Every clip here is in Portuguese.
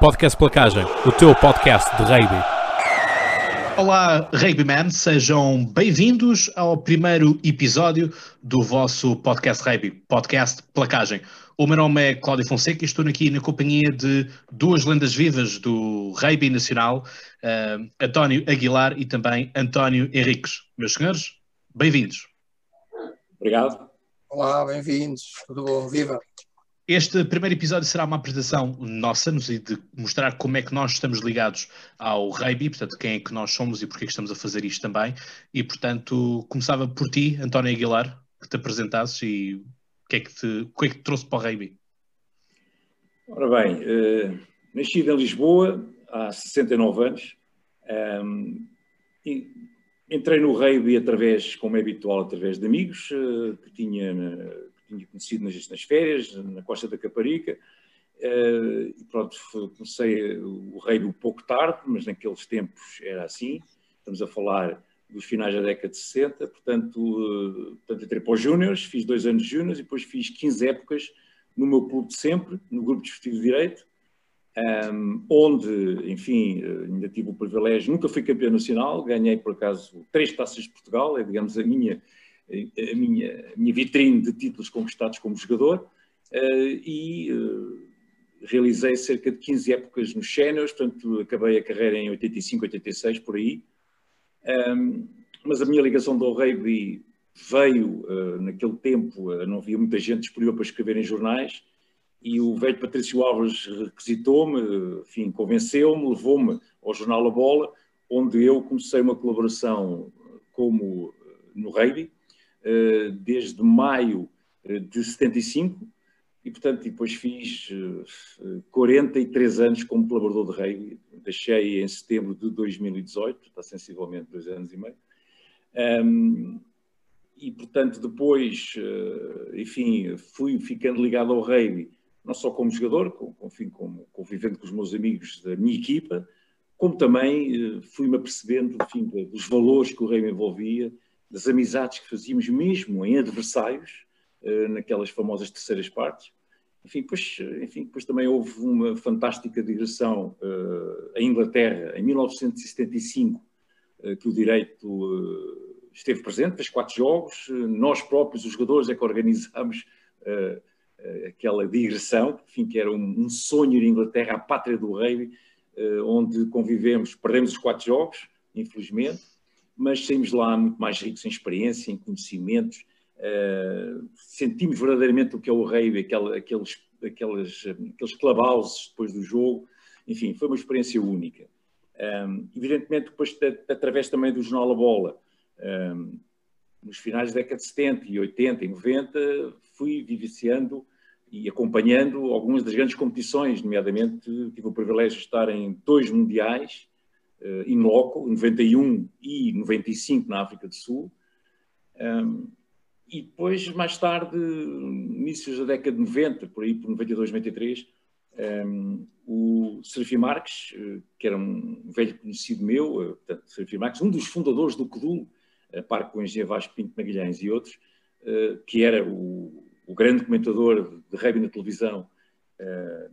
Podcast Placagem, o teu podcast de rugby. Olá, Rugbyman, sejam bem-vindos ao primeiro episódio do vosso podcast Rugby, podcast Placagem. O meu nome é Cláudio Fonseca e estou aqui na companhia de duas lendas vivas do rugby nacional, uh, António Aguilar e também António Henriques. Meus senhores, bem-vindos. Obrigado. Olá, bem-vindos. Tudo bom? Viva! Este primeiro episódio será uma apresentação nossa, no sentido de mostrar como é que nós estamos ligados ao rugby, portanto, quem é que nós somos e porque é que estamos a fazer isto também. E, portanto, começava por ti, António Aguilar, que te apresentasses e o que é que te, o que é que te trouxe para o rugby? Ora bem, uh, nascido em Lisboa há 69 anos, um, ehm, entrei no rugby através, como é habitual, através de amigos uh, que tinha tinha conhecido nas, nas férias, na Costa da Caparica. Uh, e pronto, comecei o rei um pouco tarde, mas naqueles tempos era assim. Estamos a falar dos finais da década de 60, portanto, uh, portanto entrei para os Júniors, fiz dois anos de Júniors e depois fiz 15 épocas no meu clube de sempre, no grupo de de Direito, um, ehm, onde, enfim, eh, ainda tive o privilégio, nunca fui campeão nacional, ganhei por acaso três taças de Portugal, é digamos a minha a minha, a minha vitrine de títulos conquistados como jogador eh, e eh, realizei cerca de 15 épocas nos séniores, portanto acabei a carreira em 85, 86, por aí. mas a minha ligação do rugby veio uh, naquele tempo, não havia muita gente disponível para escrever em jornais, e o velho Patrício Alves requisitou-me, enfim, convenceu-me, levou-me ao jornal A Bola, onde eu comecei uma colaboração como no rugby, eh, desde maio eh, de 75 e, portanto, depois fiz 43 eh, anos como colaborador de rugby. Deixei em setembro de 2018, está sensivelmente dois anos e meio. Um, e, portanto, depois, enfim, fui ficando ligado ao rugby, não só como jogador, como, enfim, como convivendo com os meus amigos da minha equipa, como também fui-me apercebendo, enfim, dos valores que o rugby envolvia, das amizades que fazíamos mesmo em adversários, uh, naquelas famosas terceiras partes. Enfim, pois, enfim, depois também houve uma fantástica digressão uh, em Inglaterra, em 1975, uh, que o direito esteve presente, fez quatro jogos, nós próprios, os jogadores, é que organizámos aquela digressão, enfim, que era um, um, sonho à Inglaterra, a pátria do rei, onde convivemos, perdemos os quatro jogos, infelizmente, mas saímos lá muito mais ricos em experiência, em conhecimentos, uh, sentimos verdadeiramente o que é o rei, aquele, aqueles, aqueles, aqueles clubhouses depois do jogo, enfim, foi uma experiência única. Um, ehm, evidentemente, depois, através também do Jornal A Bola, um, ehm, nos finais da década de 70 e 80 e 90, fui vivenciando e acompanhando algumas das grandes competições, nomeadamente tive o privilégio de estar em dois mundiais, uh, in loco, 91 e 95 na África do Sul. Um, e depois, mais tarde, inícios da década de 90, por aí, por 92, 93, um, o Serafim Marques, eh, que era um velho conhecido meu, eh, portanto, Serafim Marques, um dos fundadores do CUDUL, a par com engenheiro Vasco Pinto Magalhães e outros, que era o, o, grande comentador de rugby na televisão eh,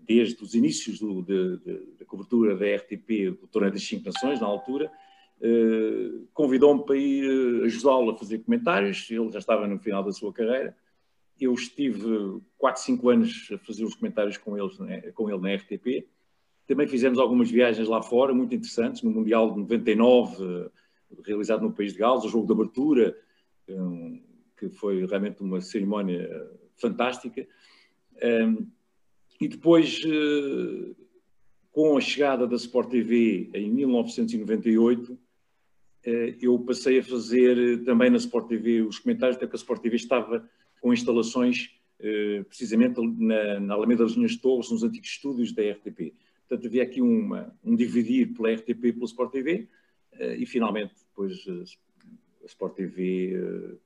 desde os inícios do, de, de, da cobertura da RTP do Torneio das Cinco Nações, na altura, eh, convidou-me para ir eh, ajudá-lo a fazer comentários, ele já estava no final da sua carreira, eu estive 4, 5 anos a fazer os comentários com, né, com ele na RTP, também fizemos algumas viagens lá fora, muito interessantes, no Mundial de 99, realizado no país de Gales, o jogo de abertura, que foi realmente uma cerimónia fantástica. E depois, eh, com a chegada da Sport TV em 1998, eh, eu passei a fazer também na Sport TV os comentários, até que a Sport TV estava com instalações eh, precisamente na, na Alameda das Linhas Torres, nos antigos estúdios da RTP. Portanto, havia aqui uma, um dividir pela RTP e pela Sport TV, e finalmente depois a Sport TV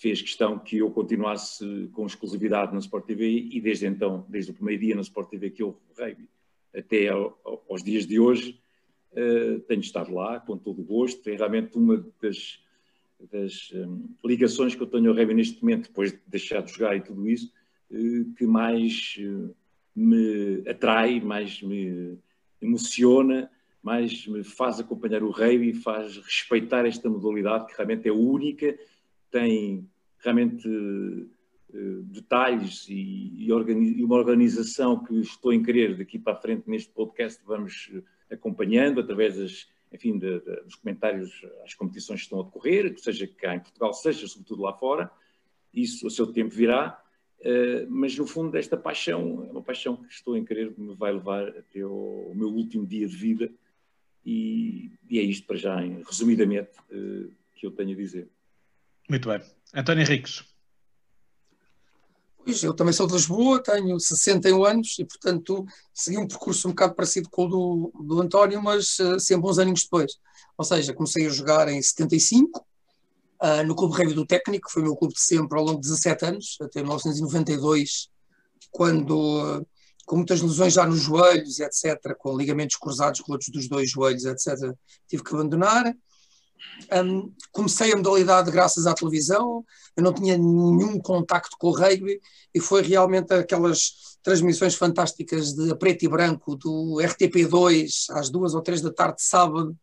fez questão que eu continuasse com exclusividade na Sport TV e desde então, desde o primeiro dia na Sport TV que eu rugby até ao, aos dias de hoje, uh, tenho estado lá com todo o gosto. É realmente uma das, das um, ligações que eu tenho ao rugby neste momento, depois de deixar de jogar e tudo isso, uh, que mais uh, me atrai, mais me emociona, mais me faz acompanhar o rugby faz respeitar esta modalidade que realmente é única, tem realmente uh, detalhes e, uma organização que estou em querer daqui para a frente neste podcast vamos acompanhando através das, enfim, dos comentários às competições que estão a decorrer, seja cá em Portugal, seja sobretudo lá fora, isso a seu tempo virá, uh, mas no fundo esta paixão é uma paixão que estou em querer me vai levar até o meu último dia de vida. E, e é isto para já, resumidamente, que eu tenho a dizer. Muito bem. António Henriques. Pois, eu também sou de Lisboa, tenho 61 anos e, portanto, segui um percurso um bocado parecido com o do, do António, mas uh, sempre uns aninhos depois. Ou seja, comecei a jogar em 75, uh, ah, no Clube Rei do Técnico, foi o meu clube de sempre ao longo de 17 anos, até 1992, quando, uh, com muitas lesões já nos joelhos, etc., com ligamentos cruzados, colotos dos dois joelhos, etc., tive que abandonar. Um, comecei a modalidade graças à televisão, eu não tinha nenhum contacto com o rugby e foi realmente aquelas transmissões fantásticas de preto e branco do RTP2 às duas ou três da tarde de sábado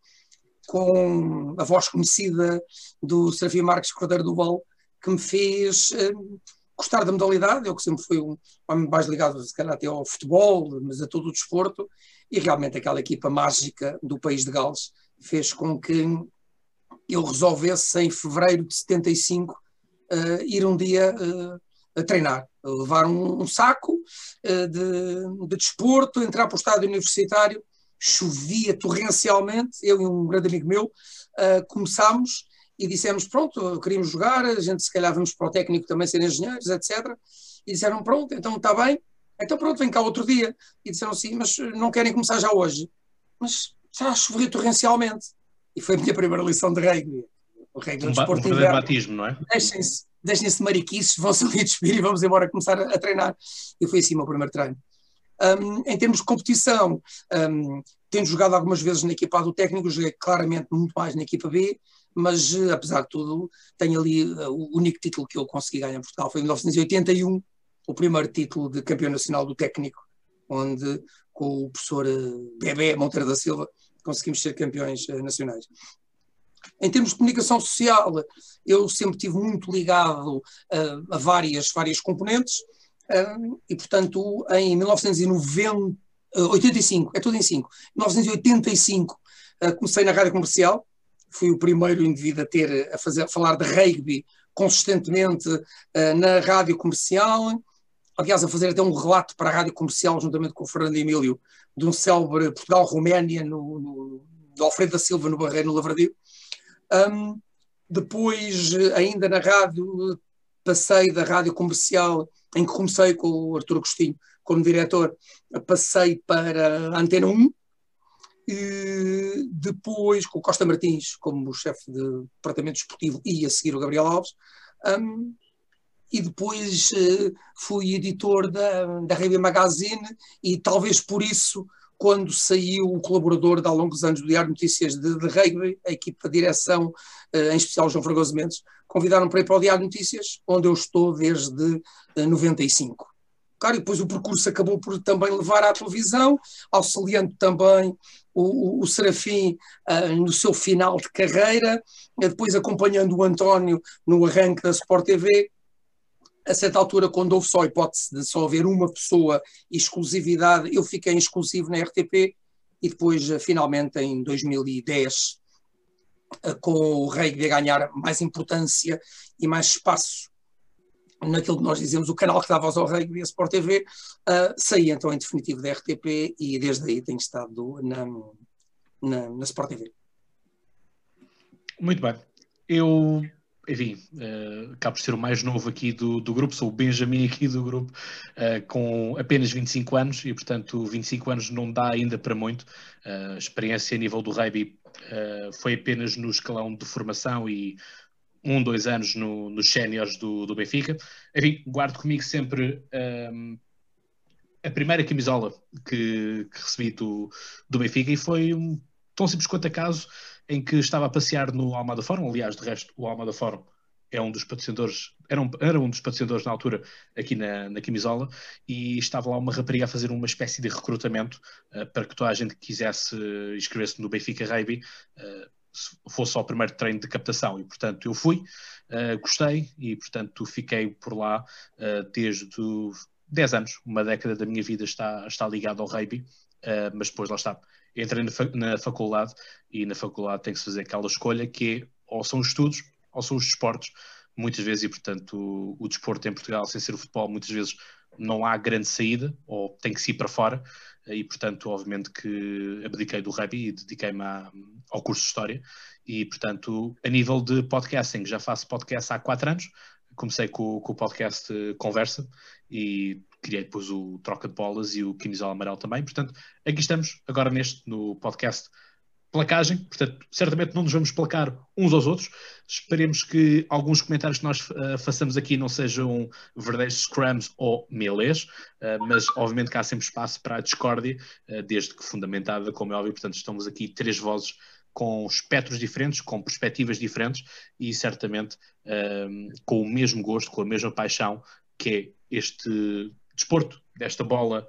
com a voz conhecida do Serafim Marques Cordeiro do Val que me fez um, gostar da modalidade, eu que sempre fui um homem mais ligado se calhar até ao futebol, mas a todo o desporto. E realmente aquela equipa mágica do país de Gales fez com que eu resolvesse em fevereiro de 75 uh, eh, ir um dia uh, a treinar, levar um, um saco uh, de, de desporto, entrar para o estádio universitário, chovia torrencialmente, eu e um grande amigo meu começámos e dissemos, pronto, queríamos jogar, a gente se calhar vamos para o técnico também ser engenheiros, etc. E disseram, pronto, então está bem, então pronto, vem cá outro dia. E disseram assim, mas não querem começar já hoje. Mas já chovia torrencialmente e foi a minha primeira lição de rugby. O rugby um, desporto um batismo, não é? Deixem-se deixem de mariquices, vão-se ali despir e vamos embora começar a, a, treinar. E foi assim o meu primeiro treino. Um, em termos de competição, um, tendo jogado algumas vezes na equipa A do técnico, joguei claramente muito mais na equipa B, mas uh, apesar de tudo, tenho ali uh, o único título que eu consegui ganhar em Portugal foi em 1981, o primeiro título de campeão nacional do técnico, onde com o professor uh, Bebé Monteiro da Silva conseguimos ser campeões uh, nacionais. Em termos de comunicação social, eu sempre tive muito ligado uh, a várias, várias componentes uh, e, portanto, em 1985, é tudo em 5, 1985 comecei na rádio comercial, fui o primeiro indivíduo a ter a, fazer, a falar de rugby consistentemente na rádio comercial, aliás, a fazer até um relato para a rádio comercial, juntamente com o Fernando Emílio, de um célebre Portugal-Roménia, no, no, do Alfredo da Silva, no Barreiro, no Lavradio. Um, depois, ainda na rádio, passei da rádio comercial, em que comecei com o Artur Agostinho como diretor, passei para a Antena 1, e depois com o Costa Martins como chefe de departamento esportivo e a seguir o Gabriel Alves, um, e depois uh, fui editor da, da Magazine e talvez por isso quando saiu o colaborador de há longos anos do Diário de Notícias de, de Rugby, a equipa de direção, uh, em especial João Fragoso Mendes, convidaram para ir para o Diário de Notícias, onde eu estou desde uh, eh, 95. Claro, e depois o percurso acabou por também levar à televisão, auxiliando também o, o, o Serafim uh, no seu final de carreira, depois acompanhando o António no arranque da Sport TV, a certa altura, quando houve só a hipótese de só haver uma pessoa exclusividade, eu fiquei exclusivo na RTP e depois, eh, finalmente, em 2010, eh, com o rugby a ganhar mais importância e mais espaço naquilo que nós dizemos, o canal que dá voz ao rugby, a Sport TV, uh, saí então em definitivo da RTP e desde aí tenho estado na, na, na Sport TV. Muito bem. Eu enfim, uh, acabo por ser o mais novo aqui do, do grupo, sou o Benjamin aqui do grupo, uh, com apenas 25 anos e, portanto, 25 anos não dá ainda para muito. Uh, experiência a nível do rugby uh, foi apenas no escalão de formação e um, dois anos no, nos séniores do, do Benfica. Enfim, guardo comigo sempre um, a primeira camisola que, que recebi do, do Benfica e foi um, tão simples quanto acaso em que estava a passear no Almada Fórum, aliás, de resto, o Almada Fórum é um dos patrocinadores, era um, era um dos patrocinadores na altura aqui na, na camisola, e estava lá uma rapariga a fazer uma espécie de recrutamento uh, para que toda a gente que quisesse inscrever-se no Benfica Rugby uh, fosse ao primeiro treino de captação. E, portanto, eu fui, uh, gostei e, portanto, fiquei por lá desde 10 anos. Uma década da minha vida está, está ligada ao rugby, mas depois lá está. Entrei na, faculdade e na faculdade tem que se fazer aquela escolha que é ou são os estudos ou são os desportos, muitas vezes, e portanto o, o desporto em Portugal, sem ser o futebol, muitas vezes não há grande saída, ou tem que se ir para fora, e portanto, obviamente que abdiquei do rugby e dediquei-me ao curso de História, e portanto, a nível de podcasting, já faço podcast há quatro anos, comecei com, com o podcast Conversa, e criei depois o Troca de Bolas e o Quimisola Amarelo também, portanto, aqui estamos, agora neste, no podcast placagem, portanto, certamente não nos vamos placar uns aos outros. Esperemos que alguns comentários que nós uh, façamos aqui não sejam verdadeiros scrums ou melês, uh, mas obviamente que há sempre espaço para a discórdia, uh, desde que fundamentada, como é óbvio. Portanto, estamos aqui três vozes com espectros diferentes, com perspectivas diferentes e certamente com o mesmo gosto, com a mesma paixão que é este desporto, desta bola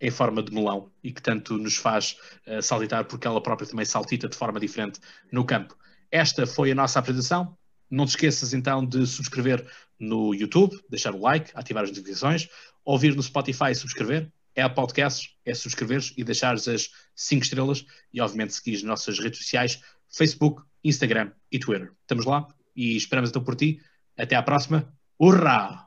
em forma de melão e que tanto nos faz uh, saltitar porque ela própria também saltita de forma diferente no campo. Esta foi a nossa apresentação. Não te esqueças então de subscrever no YouTube, deixar o like, ativar as notificações, ouvir no Spotify e subscrever. É a podcast, é subscreveres e deixares as 5 estrelas e obviamente seguir as nossas redes sociais, Facebook, Instagram e Twitter. Estamos lá e esperamos então por ti. Até à próxima. Hurra!